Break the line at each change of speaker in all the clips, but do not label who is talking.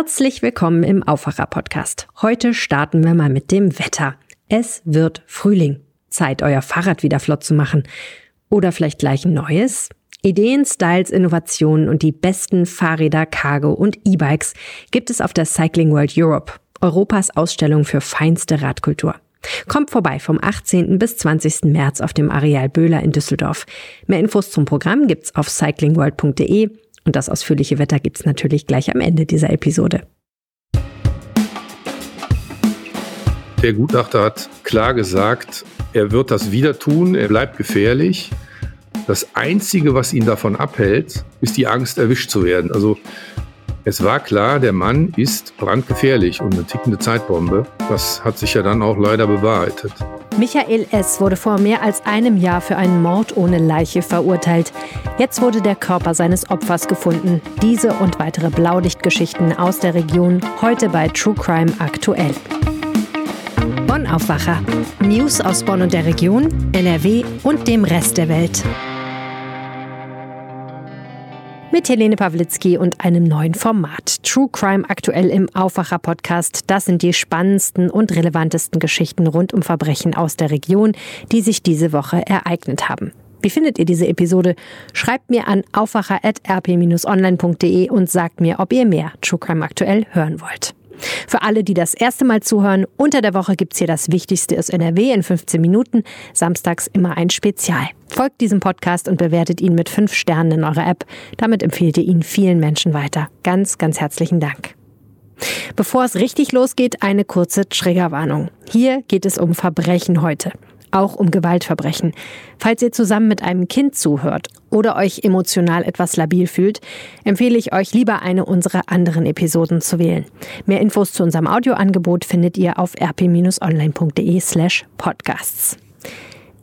Herzlich willkommen im Aufwacher-Podcast. Heute starten wir mal mit dem Wetter. Es wird Frühling. Zeit, euer Fahrrad wieder flott zu machen. Oder vielleicht gleich ein neues? Ideen, Styles, Innovationen und die besten Fahrräder, Cargo und E-Bikes gibt es auf der Cycling World Europe, Europas Ausstellung für feinste Radkultur. Kommt vorbei vom 18. bis 20. März auf dem Areal Böhler in Düsseldorf. Mehr Infos zum Programm gibt's auf cyclingworld.de und das ausführliche Wetter gibt's natürlich gleich am Ende dieser Episode.
Der Gutachter hat klar gesagt, er wird das wieder tun, er bleibt gefährlich. Das Einzige, was ihn davon abhält, ist die Angst, erwischt zu werden. Also es war klar, der Mann ist brandgefährlich und eine tickende Zeitbombe. Das hat sich ja dann auch leider bewahrheitet.
Michael S. wurde vor mehr als einem Jahr für einen Mord ohne Leiche verurteilt. Jetzt wurde der Körper seines Opfers gefunden. Diese und weitere Blaulichtgeschichten aus der Region heute bei True Crime aktuell. Bonn Aufwacher. News aus Bonn und der Region, NRW und dem Rest der Welt mit Helene Pawlitzki und einem neuen Format. True Crime aktuell im Aufwacher Podcast. Das sind die spannendsten und relevantesten Geschichten rund um Verbrechen aus der Region, die sich diese Woche ereignet haben. Wie findet ihr diese Episode? Schreibt mir an aufwacher.rp-online.de und sagt mir, ob ihr mehr True Crime aktuell hören wollt. Für alle, die das erste Mal zuhören, unter der Woche gibt's hier das Wichtigste aus NRW in 15 Minuten, samstags immer ein Spezial. Folgt diesem Podcast und bewertet ihn mit fünf Sternen in eurer App. Damit empfehlt ihr ihn vielen Menschen weiter. Ganz, ganz herzlichen Dank. Bevor es richtig losgeht, eine kurze Triggerwarnung. Hier geht es um Verbrechen heute auch um Gewaltverbrechen. Falls ihr zusammen mit einem Kind zuhört oder euch emotional etwas labil fühlt, empfehle ich euch lieber eine unserer anderen Episoden zu wählen. Mehr Infos zu unserem Audioangebot findet ihr auf rp-online.de slash podcasts.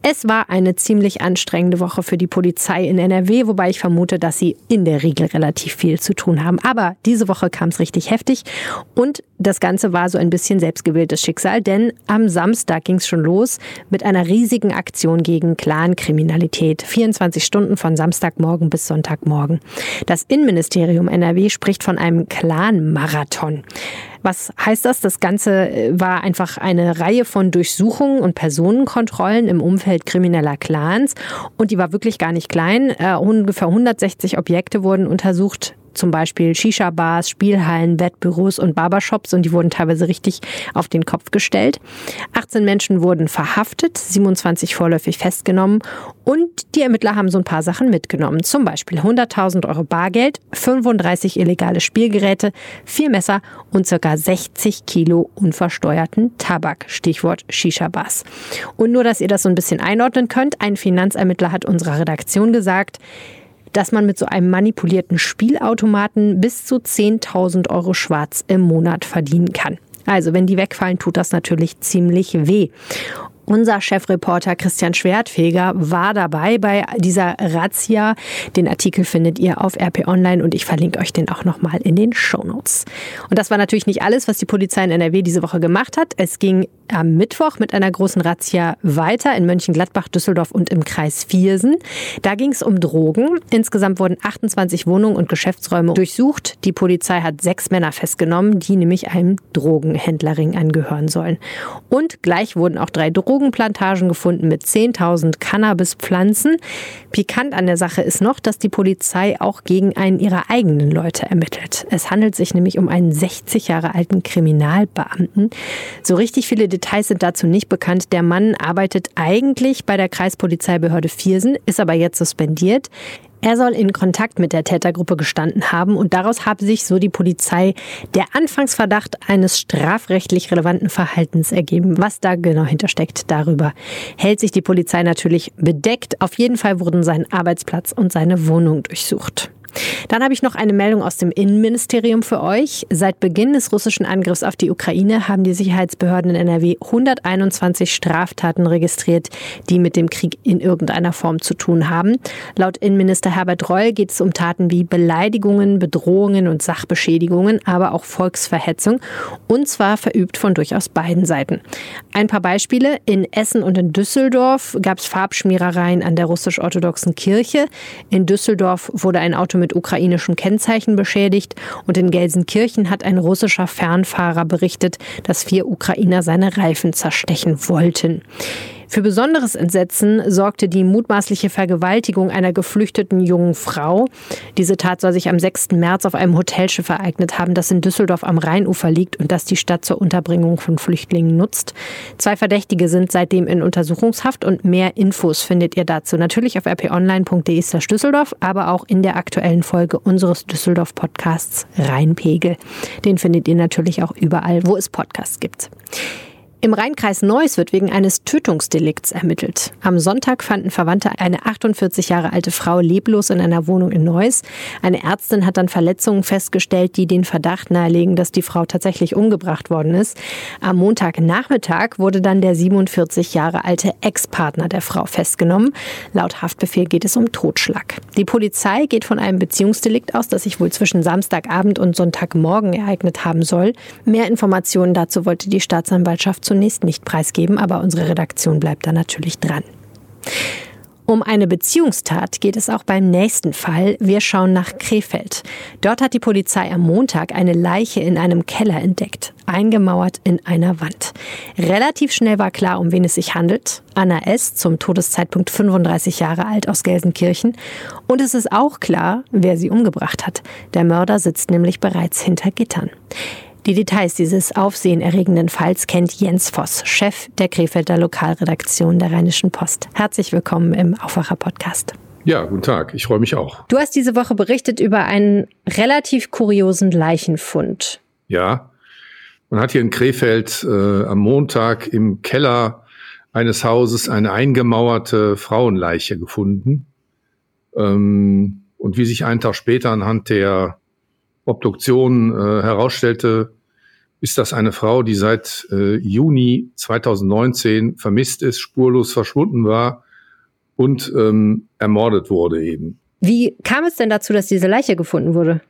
Es war eine ziemlich anstrengende Woche für die Polizei in NRW, wobei ich vermute, dass sie in der Regel relativ viel zu tun haben. Aber diese Woche kam es richtig heftig und das Ganze war so ein bisschen selbstgewähltes Schicksal, denn am Samstag ging es schon los mit einer riesigen Aktion gegen Clankriminalität. 24 Stunden von Samstagmorgen bis Sonntagmorgen. Das Innenministerium NRW spricht von einem Clan-Marathon. Was heißt das? Das Ganze äh, war einfach eine Reihe von Durchsuchungen und Personenkontrollen im Umfeld krimineller Clans. Und die war wirklich gar nicht klein. Äh, ungefähr 160 Objekte wurden untersucht zum Beispiel Shisha-Bars, Spielhallen, Wettbüros und Barbershops und die wurden teilweise richtig auf den Kopf gestellt. 18 Menschen wurden verhaftet, 27 vorläufig festgenommen und die Ermittler haben so ein paar Sachen mitgenommen. Zum Beispiel 100.000 Euro Bargeld, 35 illegale Spielgeräte, vier Messer und circa 60 Kilo unversteuerten Tabak. Stichwort Shisha-Bars. Und nur, dass ihr das so ein bisschen einordnen könnt, ein Finanzermittler hat unserer Redaktion gesagt, dass man mit so einem manipulierten Spielautomaten bis zu 10.000 Euro schwarz im Monat verdienen kann. Also wenn die wegfallen, tut das natürlich ziemlich weh. Unser Chefreporter Christian Schwertfeger war dabei bei dieser Razzia. Den Artikel findet ihr auf RP Online und ich verlinke euch den auch nochmal in den Show Notes. Und das war natürlich nicht alles, was die Polizei in NRW diese Woche gemacht hat. Es ging am Mittwoch mit einer großen Razzia weiter in Mönchengladbach, Düsseldorf und im Kreis Viersen. Da ging es um Drogen. Insgesamt wurden 28 Wohnungen und Geschäftsräume durchsucht. Die Polizei hat sechs Männer festgenommen, die nämlich einem Drogenhändlerring angehören sollen. Und gleich wurden auch drei Drogen Drogenplantagen gefunden mit 10.000 Cannabispflanzen. Pikant an der Sache ist noch, dass die Polizei auch gegen einen ihrer eigenen Leute ermittelt. Es handelt sich nämlich um einen 60 Jahre alten Kriminalbeamten. So richtig viele Details sind dazu nicht bekannt. Der Mann arbeitet eigentlich bei der Kreispolizeibehörde Viersen, ist aber jetzt suspendiert. Er soll in Kontakt mit der Tätergruppe gestanden haben und daraus habe sich, so die Polizei, der Anfangsverdacht eines strafrechtlich relevanten Verhaltens ergeben. Was da genau hintersteckt, darüber hält sich die Polizei natürlich bedeckt. Auf jeden Fall wurden sein Arbeitsplatz und seine Wohnung durchsucht. Dann habe ich noch eine Meldung aus dem Innenministerium für euch. Seit Beginn des russischen Angriffs auf die Ukraine haben die Sicherheitsbehörden in NRW 121 Straftaten registriert, die mit dem Krieg in irgendeiner Form zu tun haben. Laut Innenminister Herbert Reul geht es um Taten wie Beleidigungen, Bedrohungen und Sachbeschädigungen, aber auch Volksverhetzung und zwar verübt von durchaus beiden Seiten. Ein paar Beispiele. In Essen und in Düsseldorf gab es Farbschmierereien an der russisch-orthodoxen Kirche. In Düsseldorf wurde ein Auto mit mit ukrainischem Kennzeichen beschädigt und in Gelsenkirchen hat ein russischer Fernfahrer berichtet, dass vier Ukrainer seine Reifen zerstechen wollten. Für besonderes Entsetzen sorgte die mutmaßliche Vergewaltigung einer geflüchteten jungen Frau. Diese Tat soll sich am 6. März auf einem Hotelschiff ereignet haben, das in Düsseldorf am Rheinufer liegt und das die Stadt zur Unterbringung von Flüchtlingen nutzt. Zwei Verdächtige sind seitdem in Untersuchungshaft und mehr Infos findet ihr dazu natürlich auf rponline.de Düsseldorf, aber auch in der aktuellen Folge unseres Düsseldorf Podcasts Rheinpegel. Den findet ihr natürlich auch überall, wo es Podcasts gibt. Im Rheinkreis Neuss wird wegen eines Tötungsdelikts ermittelt. Am Sonntag fanden Verwandte eine 48 Jahre alte Frau leblos in einer Wohnung in Neuss. Eine Ärztin hat dann Verletzungen festgestellt, die den Verdacht nahelegen, dass die Frau tatsächlich umgebracht worden ist. Am Montagnachmittag wurde dann der 47 Jahre alte Ex-Partner der Frau festgenommen. Laut Haftbefehl geht es um Totschlag. Die Polizei geht von einem Beziehungsdelikt aus, das sich wohl zwischen Samstagabend und Sonntagmorgen ereignet haben soll. Mehr Informationen dazu wollte die Staatsanwaltschaft zunächst nicht preisgeben, aber unsere Redaktion bleibt da natürlich dran. Um eine Beziehungstat geht es auch beim nächsten Fall. Wir schauen nach Krefeld. Dort hat die Polizei am Montag eine Leiche in einem Keller entdeckt, eingemauert in einer Wand. Relativ schnell war klar, um wen es sich handelt. Anna S., zum Todeszeitpunkt 35 Jahre alt aus Gelsenkirchen. Und es ist auch klar, wer sie umgebracht hat. Der Mörder sitzt nämlich bereits hinter Gittern. Die Details dieses aufsehenerregenden Falls kennt Jens Voss, Chef der Krefelder Lokalredaktion der Rheinischen Post. Herzlich willkommen im Aufwacher-Podcast.
Ja, guten Tag. Ich freue mich auch.
Du hast diese Woche berichtet über einen relativ kuriosen Leichenfund.
Ja, man hat hier in Krefeld äh, am Montag im Keller eines Hauses eine eingemauerte Frauenleiche gefunden. Ähm, und wie sich einen Tag später anhand der Obduktion äh, herausstellte, ist das eine Frau, die seit äh, Juni 2019 vermisst ist, spurlos verschwunden war und ähm, ermordet wurde eben.
Wie kam es denn dazu, dass diese Leiche gefunden wurde?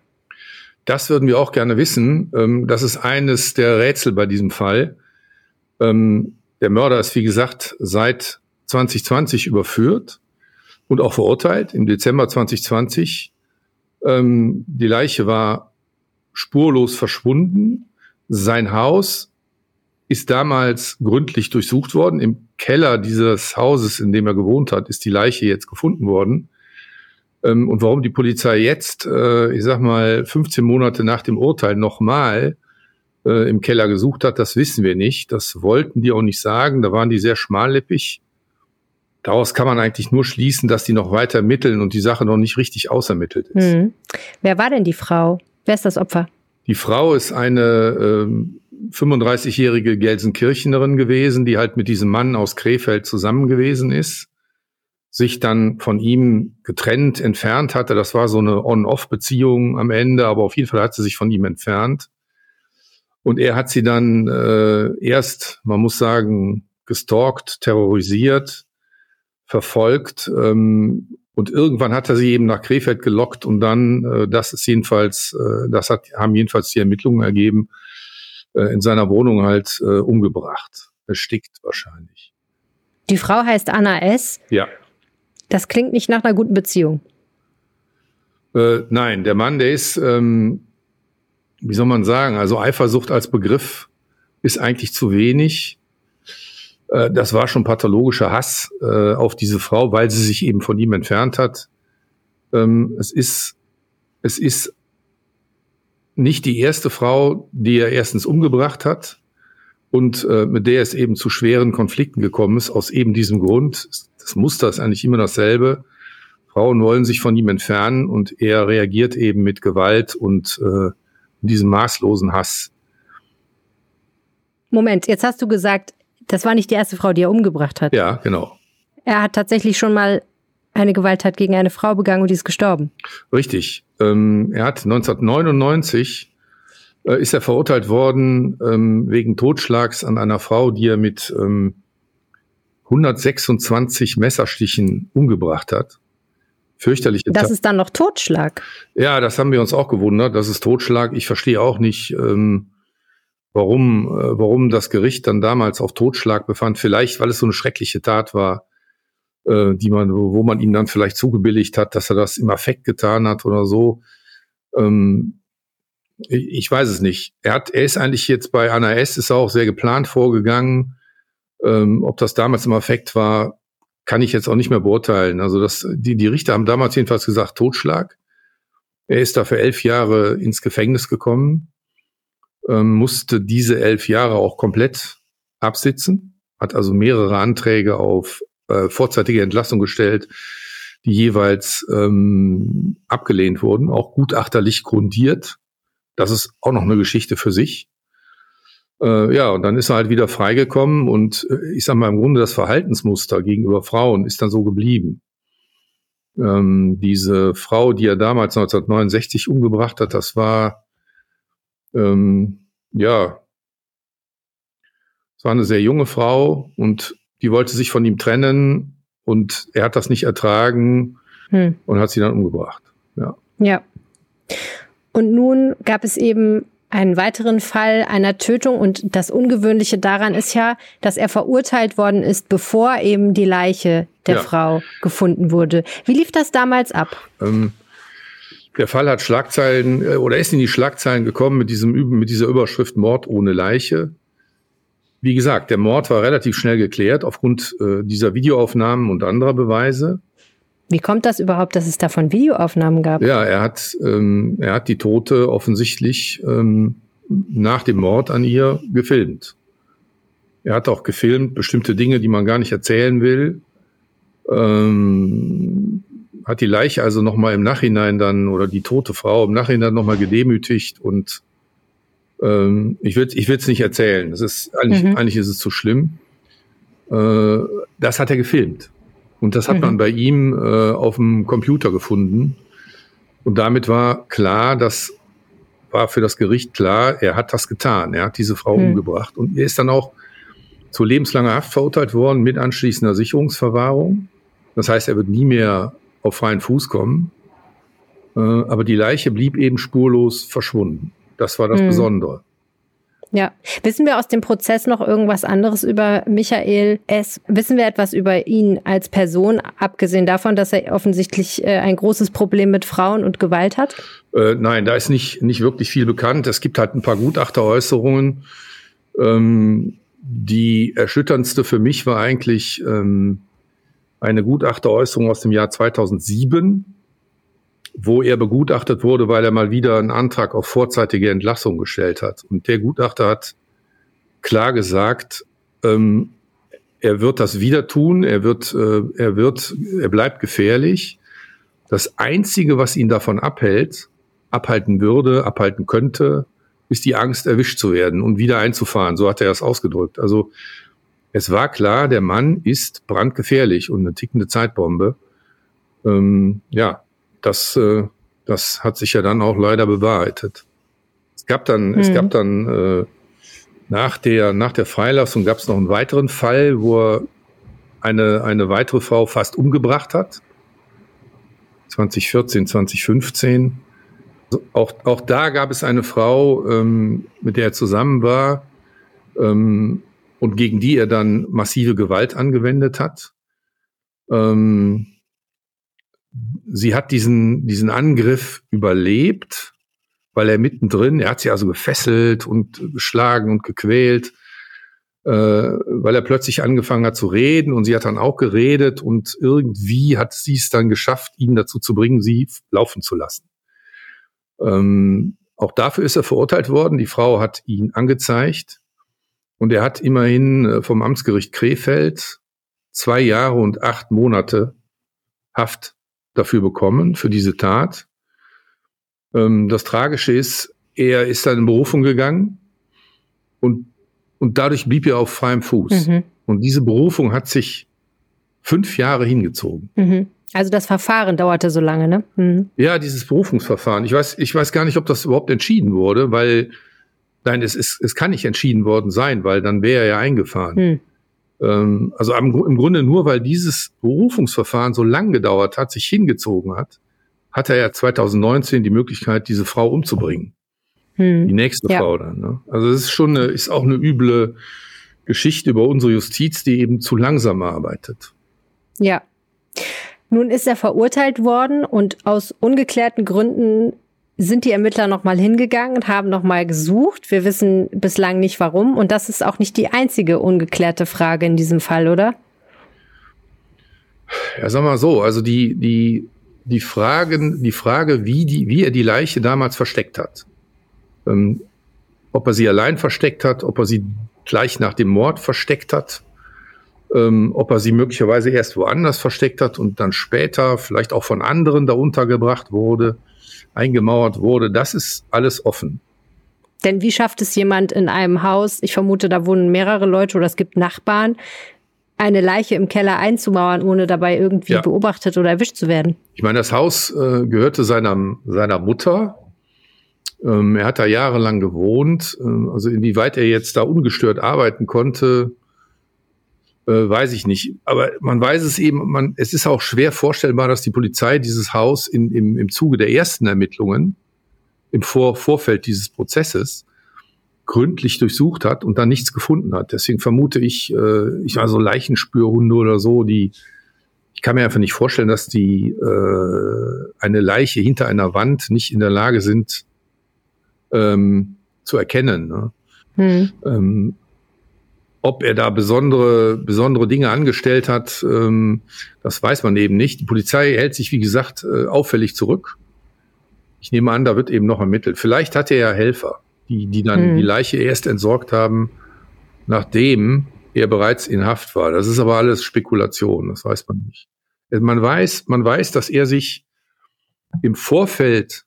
Das würden wir auch gerne wissen. Ähm, das ist eines der Rätsel bei diesem Fall. Ähm, der Mörder ist, wie gesagt, seit 2020 überführt und auch verurteilt im Dezember 2020 ähm, die Leiche war spurlos verschwunden. Sein Haus ist damals gründlich durchsucht worden. Im Keller dieses Hauses, in dem er gewohnt hat, ist die Leiche jetzt gefunden worden. Ähm, und warum die Polizei jetzt, äh, ich sag mal, 15 Monate nach dem Urteil nochmal äh, im Keller gesucht hat, das wissen wir nicht. Das wollten die auch nicht sagen. Da waren die sehr schmallippig. Daraus kann man eigentlich nur schließen, dass die noch weiter ermitteln und die Sache noch nicht richtig ausermittelt ist. Hm.
Wer war denn die Frau? Wer ist das Opfer?
Die Frau ist eine ähm, 35-jährige Gelsenkirchenerin gewesen, die halt mit diesem Mann aus Krefeld zusammen gewesen ist, sich dann von ihm getrennt, entfernt hatte. Das war so eine On-Off-Beziehung am Ende, aber auf jeden Fall hat sie sich von ihm entfernt. Und er hat sie dann äh, erst, man muss sagen, gestalkt, terrorisiert, verfolgt. Ähm, und irgendwann hat er sie eben nach Krefeld gelockt und dann, äh, das ist jedenfalls, äh, das hat, haben jedenfalls die Ermittlungen ergeben, äh, in seiner Wohnung halt äh, umgebracht. Erstickt wahrscheinlich.
Die Frau heißt Anna S.
Ja.
Das klingt nicht nach einer guten Beziehung.
Äh, nein, der Mann, der ist, ähm, wie soll man sagen, also Eifersucht als Begriff ist eigentlich zu wenig. Äh, das war schon pathologischer Hass äh, auf diese Frau, weil sie sich eben von ihm entfernt hat. Ähm, es ist, es ist nicht die erste Frau, die er erstens umgebracht hat und äh, mit der es eben zu schweren Konflikten gekommen ist, aus eben diesem Grund. Das Muster ist eigentlich immer dasselbe. Frauen wollen sich von ihm entfernen und er reagiert eben mit Gewalt und äh, diesem maßlosen Hass.
Moment, jetzt hast du gesagt, das war nicht die erste Frau, die er umgebracht hat.
Ja, genau.
Er hat tatsächlich schon mal eine Gewalttat gegen eine Frau begangen und die ist gestorben.
Richtig. Ähm, er hat 1999 äh, ist er verurteilt worden ähm, wegen Totschlags an einer Frau, die er mit ähm, 126 Messerstichen umgebracht hat. Fürchterliche
Das Tat. ist dann noch Totschlag.
Ja, das haben wir uns auch gewundert. Das ist Totschlag. Ich verstehe auch nicht, ähm, warum, äh, warum das Gericht dann damals auf Totschlag befand. Vielleicht, weil es so eine schreckliche Tat war. äh, die man, wo man ihm dann vielleicht zugebilligt hat, dass er das im Affekt getan hat oder so. Ähm, ich weiß es nicht. Er hat, er ist eigentlich jetzt bei Anna S. ist auch sehr geplant vorgegangen. Ähm, ob das damals im Affekt war, kann ich jetzt auch nicht mehr beurteilen. Also das, die, die Richter haben damals jedenfalls gesagt Totschlag. Er ist dafür elf Jahre ins Gefängnis gekommen, ähm, musste diese elf Jahre auch komplett absitzen, hat also mehrere Anträge auf äh, vorzeitige Entlassung gestellt, die jeweils ähm, abgelehnt wurden, auch gutachterlich grundiert. Das ist auch noch eine Geschichte für sich. Äh, ja, und dann ist er halt wieder freigekommen und äh, ich sag mal, im Grunde das Verhaltensmuster gegenüber Frauen ist dann so geblieben. Ähm, diese Frau, die er damals 1969 umgebracht hat, das war, ähm, ja, es war eine sehr junge Frau und die wollte sich von ihm trennen und er hat das nicht ertragen hm. und hat sie dann umgebracht. Ja.
Ja. Und nun gab es eben einen weiteren Fall einer Tötung und das Ungewöhnliche daran ist ja, dass er verurteilt worden ist, bevor eben die Leiche der ja. Frau gefunden wurde. Wie lief das damals ab? Ähm,
der Fall hat Schlagzeilen äh, oder ist in die Schlagzeilen gekommen mit diesem mit dieser Überschrift Mord ohne Leiche. Wie gesagt, der Mord war relativ schnell geklärt aufgrund äh, dieser Videoaufnahmen und anderer Beweise.
Wie kommt das überhaupt, dass es davon Videoaufnahmen gab?
Ja, er hat, ähm, er hat die Tote offensichtlich ähm, nach dem Mord an ihr gefilmt. Er hat auch gefilmt bestimmte Dinge, die man gar nicht erzählen will. Ähm, hat die Leiche also nochmal im Nachhinein dann oder die tote Frau im Nachhinein nochmal gedemütigt und ähm, ich will ich es nicht erzählen. Das ist eigentlich, mhm. eigentlich ist es zu schlimm. Äh, das hat er gefilmt. Und das hat mhm. man bei ihm äh, auf dem Computer gefunden. Und damit war klar, das war für das Gericht klar, er hat das getan. Er hat diese Frau mhm. umgebracht. Und er ist dann auch zu lebenslanger Haft verurteilt worden mit anschließender Sicherungsverwahrung. Das heißt, er wird nie mehr auf freien Fuß kommen. Äh, aber die Leiche blieb eben spurlos verschwunden. Das war das mhm. Besondere.
Ja. Wissen wir aus dem Prozess noch irgendwas anderes über Michael S? Wissen wir etwas über ihn als Person, abgesehen davon, dass er offensichtlich äh, ein großes Problem mit Frauen und Gewalt hat?
Äh, nein, da ist nicht, nicht wirklich viel bekannt. Es gibt halt ein paar Gutachteräußerungen. Ähm, die erschütterndste für mich war eigentlich ähm, eine Gutachteräußerung aus dem Jahr 2007 wo er begutachtet wurde, weil er mal wieder einen Antrag auf vorzeitige Entlassung gestellt hat. Und der Gutachter hat klar gesagt, ähm, er wird das wieder tun, er wird, äh, er wird, er bleibt gefährlich. Das einzige, was ihn davon abhält, abhalten würde, abhalten könnte, ist die Angst, erwischt zu werden und wieder einzufahren. So hat er es ausgedrückt. Also es war klar, der Mann ist brandgefährlich und eine tickende Zeitbombe. Ähm, ja, das, äh, das hat sich ja dann auch leider bewahrheitet. Es gab dann, mhm. es gab dann äh, nach der, nach der Freilassung gab es noch einen weiteren Fall, wo er eine, eine weitere Frau fast umgebracht hat. 2014, 2015. Auch, auch da gab es eine Frau, ähm, mit der er zusammen war ähm, und gegen die er dann massive Gewalt angewendet hat. Ähm, sie hat diesen, diesen Angriff überlebt, weil er mittendrin, er hat sie also gefesselt und geschlagen und gequält, äh, weil er plötzlich angefangen hat zu reden und sie hat dann auch geredet und irgendwie hat sie es dann geschafft, ihn dazu zu bringen, sie laufen zu lassen. Ähm, auch dafür ist er verurteilt worden. Die Frau hat ihn angezeigt und er hat immerhin äh, vom Amtsgericht Krefeld zwei Jahre und acht Monate Haft dafür bekommen, für diese Tat. Ähm, das Tragische ist, er ist dann in Berufung gegangen und, und dadurch blieb er auf freiem Fuß. Mhm. Und diese Berufung hat sich fünf Jahre hingezogen.
Mhm. Also das Verfahren dauerte so lange, ne? Mhm.
Ja, dieses Berufungsverfahren. Ich weiß, ich weiß gar nicht, ob das überhaupt entschieden wurde, weil, nein, es ist, es kann nicht entschieden worden sein, weil dann wäre er ja eingefahren. Mhm. Ähm, also im Grunde nur, weil dieses Berufungsverfahren so lang gedauert hat, sich hingezogen hat, hat er ja 2019 die Möglichkeit, diese Frau umzubringen. Hm. Die nächste ja. Frau dann. Ne? Also es ist schon eine, ist auch eine üble Geschichte über unsere Justiz, die eben zu langsam arbeitet.
Ja, Nun ist er verurteilt worden und aus ungeklärten Gründen sind die Ermittler nochmal hingegangen und haben nochmal gesucht. Wir wissen bislang nicht warum. Und das ist auch nicht die einzige ungeklärte Frage in diesem Fall, oder?
Ja, sag mal so, also die, die, die Fragen, die Frage, wie die, wie er die Leiche damals versteckt hat. Ähm, ob er sie allein versteckt hat, ob er sie gleich nach dem Mord versteckt hat, ähm, ob er sie möglicherweise erst woanders versteckt hat und dann später vielleicht auch von anderen da untergebracht wurde, eingemauert wurde, das ist alles offen.
Denn wie schafft es jemand in einem Haus, ich vermute, da wohnen mehrere Leute oder es gibt Nachbarn, eine Leiche im Keller einzumauern, ohne dabei irgendwie ja. beobachtet oder erwischt zu werden?
Ich meine, das Haus äh, gehörte seiner, seiner Mutter. Ähm, er hat da jahrelang gewohnt. Ähm, also inwieweit er jetzt da ungestört arbeiten konnte, äh, weiß ich nicht. Aber man weiß es eben, man, es ist auch schwer vorstellbar, dass die Polizei dieses Haus in, im, im Zuge der ersten Ermittlungen, im Vor Vorfeld dieses Prozesses, gründlich durchsucht hat und dann nichts gefunden hat. Deswegen vermute ich, äh, ich also Leichenspürhunde oder so, die ich kann mir einfach nicht vorstellen, dass die äh, eine Leiche hinter einer Wand nicht in der Lage sind ähm, zu erkennen. Ne? Hm. Ähm, ob er da besondere, besondere Dinge angestellt hat, ähm, das weiß man eben nicht. Die Polizei hält sich, wie gesagt, äh, auffällig zurück. Ich nehme an, da wird eben noch ermittelt. Vielleicht hat er ja Helfer, die, die dann hm. die Leiche erst entsorgt haben, nachdem er bereits in Haft war. Das ist aber alles Spekulation, das weiß man nicht. Man weiß, man weiß, dass er sich im Vorfeld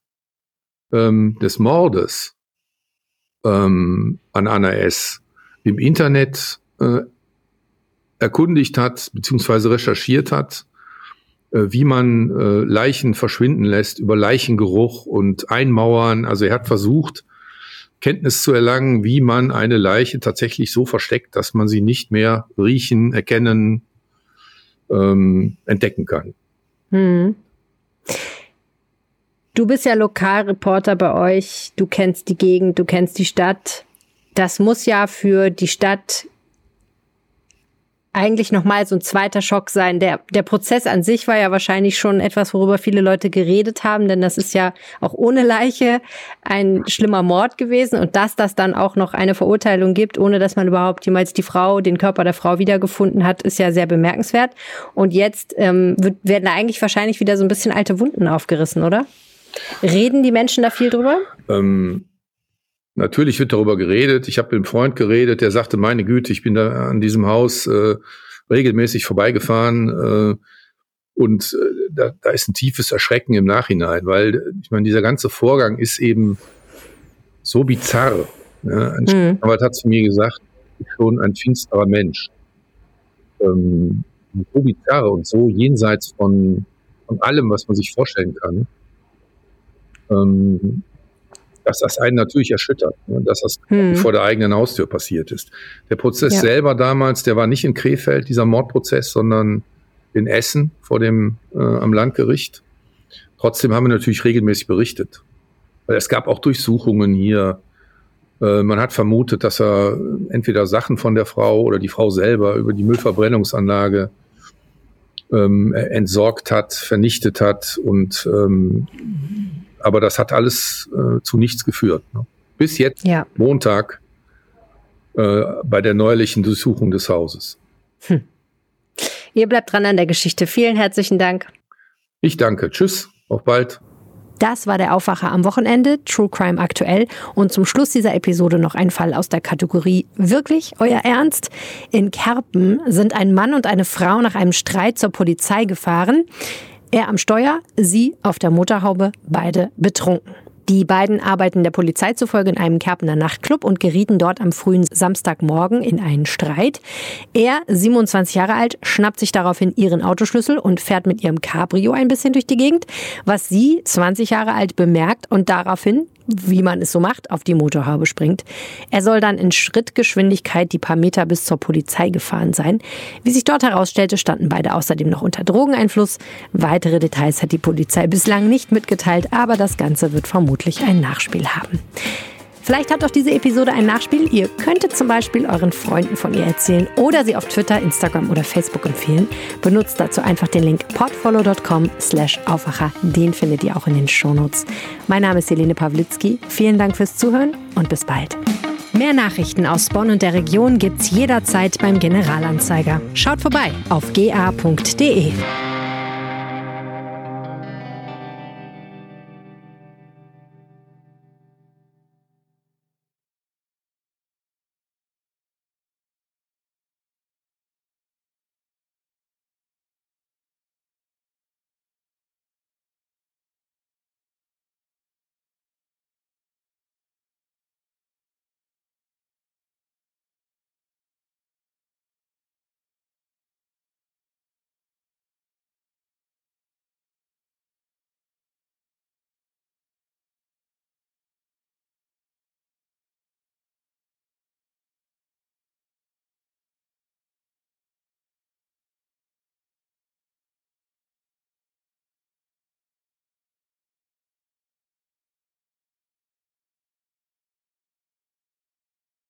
ähm, des Mordes ähm, an Anna S im Internet äh, erkundigt hat, beziehungsweise recherchiert hat, äh, wie man äh, Leichen verschwinden lässt über Leichengeruch und Einmauern. Also er hat versucht, Kenntnis zu erlangen, wie man eine Leiche tatsächlich so versteckt, dass man sie nicht mehr riechen, erkennen, ähm, entdecken kann. Hm.
Du bist ja Lokalreporter bei euch, du kennst die Gegend, du kennst die Stadt das muss ja für die Stadt eigentlich nochmal so ein zweiter Schock sein. Der, der Prozess an sich war ja wahrscheinlich schon etwas, worüber viele Leute geredet haben, denn das ist ja auch ohne Leiche ein schlimmer Mord gewesen und dass das dann auch noch eine Verurteilung gibt, ohne dass man überhaupt jemals die Frau, den Körper der Frau wiedergefunden hat, ist ja sehr bemerkenswert. Und jetzt ähm, wird, werden da eigentlich wahrscheinlich wieder so ein bisschen alte Wunden aufgerissen, oder? Reden die Menschen da viel drüber? Ähm,
Natürlich wird darüber geredet. Ich habe mit einem Freund geredet, der sagte, meine Güte, ich bin da an diesem Haus äh, regelmäßig vorbeigefahren äh, und äh, da, da ist ein tiefes Erschrecken im Nachhinein, weil ich meine, dieser ganze Vorgang ist eben so bizarr. Ja? Ein mhm. Anwalt hat zu mir gesagt, ich bin schon ein finsterer Mensch. Ähm, so bizarr und so jenseits von, von allem, was man sich vorstellen kann. Ähm, dass das einen natürlich erschüttert, ne, dass das hm. vor der eigenen Haustür passiert ist. Der Prozess ja. selber damals, der war nicht in Krefeld, dieser Mordprozess, sondern in Essen vor dem äh, am Landgericht. Trotzdem haben wir natürlich regelmäßig berichtet. Weil es gab auch Durchsuchungen hier. Äh, man hat vermutet, dass er entweder Sachen von der Frau oder die Frau selber über die Müllverbrennungsanlage ähm, entsorgt hat, vernichtet hat und ähm, aber das hat alles äh, zu nichts geführt. Ne? Bis jetzt, ja. Montag, äh, bei der neuerlichen Durchsuchung des Hauses. Hm.
Ihr bleibt dran an der Geschichte. Vielen herzlichen Dank.
Ich danke. Tschüss. Auf bald.
Das war der Aufwacher am Wochenende, True Crime aktuell. Und zum Schluss dieser Episode noch ein Fall aus der Kategorie Wirklich euer Ernst? In Kerpen sind ein Mann und eine Frau nach einem Streit zur Polizei gefahren. Er am Steuer, sie auf der Motorhaube, beide betrunken. Die beiden arbeiten der Polizei zufolge in einem Kerpener Nachtclub und gerieten dort am frühen Samstagmorgen in einen Streit. Er, 27 Jahre alt, schnappt sich daraufhin ihren Autoschlüssel und fährt mit ihrem Cabrio ein bisschen durch die Gegend, was sie, 20 Jahre alt, bemerkt und daraufhin wie man es so macht, auf die Motorhaube springt. Er soll dann in Schrittgeschwindigkeit die paar Meter bis zur Polizei gefahren sein. Wie sich dort herausstellte, standen beide außerdem noch unter Drogeneinfluss. Weitere Details hat die Polizei bislang nicht mitgeteilt, aber das Ganze wird vermutlich ein Nachspiel haben. Vielleicht hat auch diese Episode ein Nachspiel. Ihr könntet zum Beispiel euren Freunden von ihr erzählen oder sie auf Twitter, Instagram oder Facebook empfehlen. Benutzt dazu einfach den Link podfollow.com slash Aufwacher. Den findet ihr auch in den Shownotes. Mein Name ist Helene Pawlitzki. Vielen Dank fürs Zuhören und bis bald. Mehr Nachrichten aus Bonn und der Region gibt's jederzeit beim Generalanzeiger. Schaut vorbei auf ga.de.